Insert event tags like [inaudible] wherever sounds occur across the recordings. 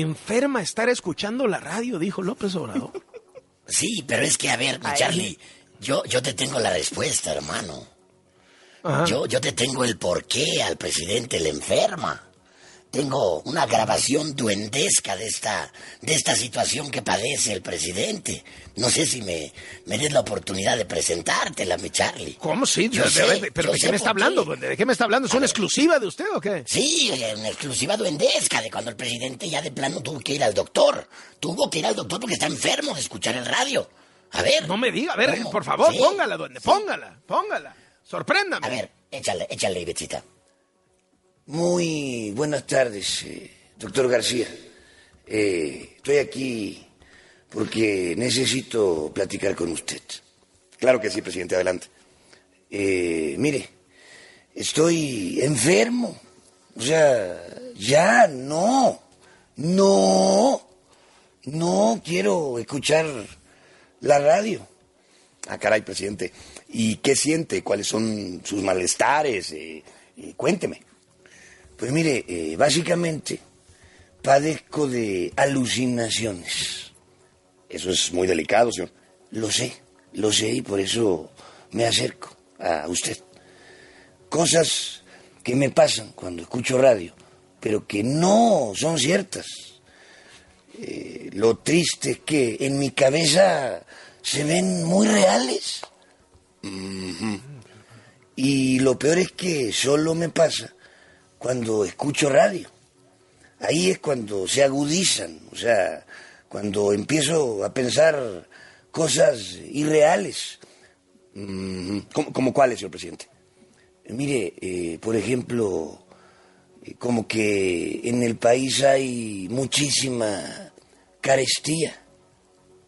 enferma estar escuchando la radio, dijo López Obrador. [laughs] Sí, pero es que, a ver, mi Charlie, yo, yo te tengo la respuesta, hermano. Yo, yo te tengo el porqué al presidente le enferma. Tengo una grabación duendesca de esta, de esta situación que padece el presidente. No sé si me, me des la oportunidad de presentártela, mi Charlie. ¿Cómo sí? Yo sé, ¿Pero de qué me está hablando? qué. ¿De qué me está hablando? ¿Es una exclusiva de usted o qué? Sí, una exclusiva duendesca de cuando el presidente ya de plano tuvo que ir al doctor. Tuvo que ir al doctor porque está enfermo de escuchar el radio. A ver. No me diga, a ver, ¿Cómo? por favor, Sí, póngala, duende, póngala, póngala. Sorpréndame. A ver, échale, échale, Bechita. Muy buenas tardes, eh, doctor García. Eh, estoy aquí porque necesito platicar con usted. Claro que sí, presidente, adelante. Eh, mire, estoy enfermo. O sea, ya no, no, no quiero escuchar la radio. Ah, caray, presidente. ¿Y qué siente? ¿Cuáles son sus malestares? Eh, eh, cuénteme. Pues mire, eh, básicamente padezco de alucinaciones. Eso es muy delicado, señor. Lo sé, lo sé y por eso me acerco a usted. Cosas que me pasan cuando escucho radio, pero que no son ciertas. Eh, lo triste es que en mi cabeza se ven muy reales. Y lo peor es que solo me pasa cuando escucho radio. Ahí es cuando se agudizan, o sea, cuando empiezo a pensar cosas irreales. Ujú. ¿Cómo, cómo cuáles, señor presidente? Mire, eh, por ejemplo, eh, como que en el país hay muchísima carestía.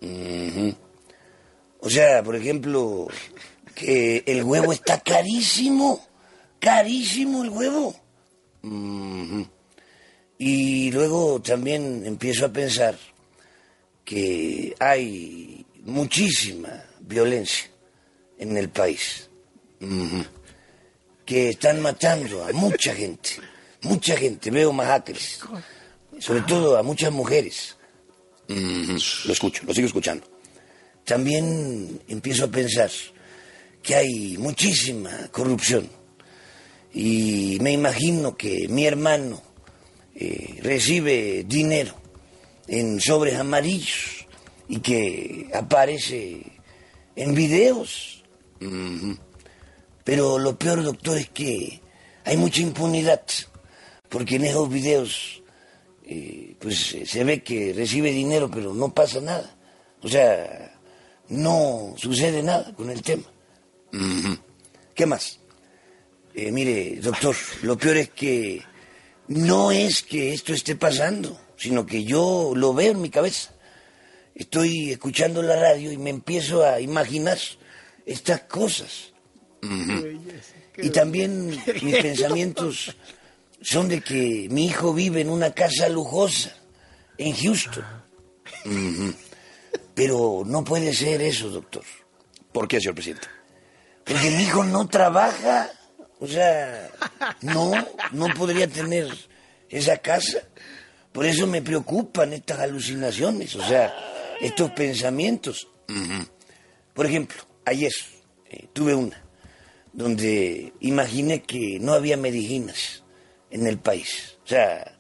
Ujú. O sea, por ejemplo, que el huevo está carísimo, carísimo el huevo. Ujú. Y luego también empiezo a pensar que hay muchísima violencia en el país, que están matando a mucha gente, mucha gente, veo masacres, sobre todo a muchas mujeres. Lo escucho, lo sigo escuchando. También empiezo a pensar que hay muchísima corrupción y me imagino que mi hermano eh, recibe dinero en sobres amarillos y que aparece en videos. Pero lo peor, doctor, es que hay mucha impunidad, porque en esos videos eh, pues se ve que recibe dinero, pero no pasa nada. O sea, no sucede nada con el tema. ¿Qué más? Eh, mire, doctor, lo peor es que no es que esto esté pasando, sino que yo lo veo en mi cabeza. Estoy escuchando la radio y me empiezo a imaginar estas cosas. Y también mis pensamientos son de que mi hijo vive en una casa lujosa en Houston. Pero no puede ser eso, doctor. ¿Por qué, señor presidente? Porque mi hijo no trabaja. O sea, no, no podría tener esa casa. Por eso me preocupan estas alucinaciones, o sea, estos pensamientos. Por ejemplo, ayer eh, tuve una donde imaginé que no había medicinas en el país. O sea,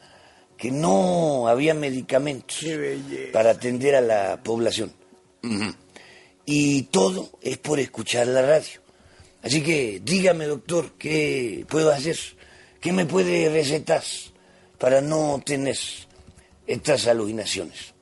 que no había medicamentos para atender a la población. Y todo es por escuchar la radio. Así que dígame, doctor, ¿qué puedo hacer? ¿Qué me puede recetar para no tener estas alucinaciones?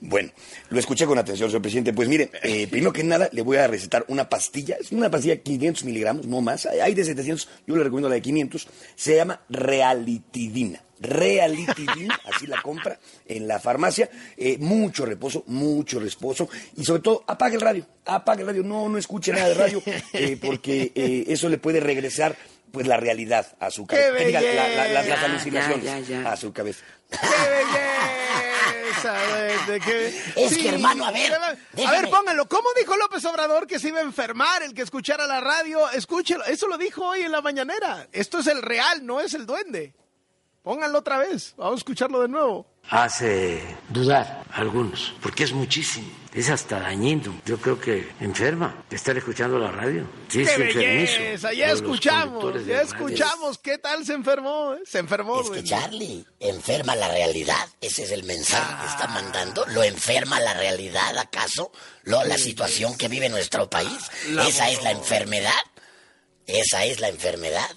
Bueno, lo escuché con atención, señor presidente. Pues mire, eh, [laughs] primero que nada, le voy a recetar una pastilla. Es una pastilla de 500 miligramos, no más. Hay hay de 700, yo le recomiendo la de 500. Se llama Realitidina. Realitidina, así la compra en la farmacia. Eh, mucho reposo, mucho reposo. Y sobre todo, apague el radio. Apague el radio. No, no escuche nada de radio, eh, porque eh, eso le puede regresar pues la realidad a su cabeza. ¡Qué Que diga, la- la- las, alucinaciones Ya, ya, ya. a su cabeza. ¡Qué belleza! Es que, hermano, a ver, A ver, póngalo. ¿Cómo dijo López Obrador que se iba a enfermar el que escuchara la radio? Escúchelo. Eso lo dijo hoy en la mañanera. Esto es el real, no es el duende. Pónganlo otra vez. Vamos a escucharlo de nuevo. Hace dudar a algunos, porque es muchísimo. Es hasta dañino. Yo creo que enferma de estar escuchando la radio. Sí, ¡Qué belleza! Ya escuchamos, ya escuchamos. ¿Qué tal se enfermó? Eh? Se enfermó. Es que Charlie enferma la realidad. Ese es el mensaje que está mandando. ¿Lo enferma la realidad acaso? ¿Lo, la situación que vive nuestro país? ¿Esa es la enfermedad? ¿Esa es la enfermedad?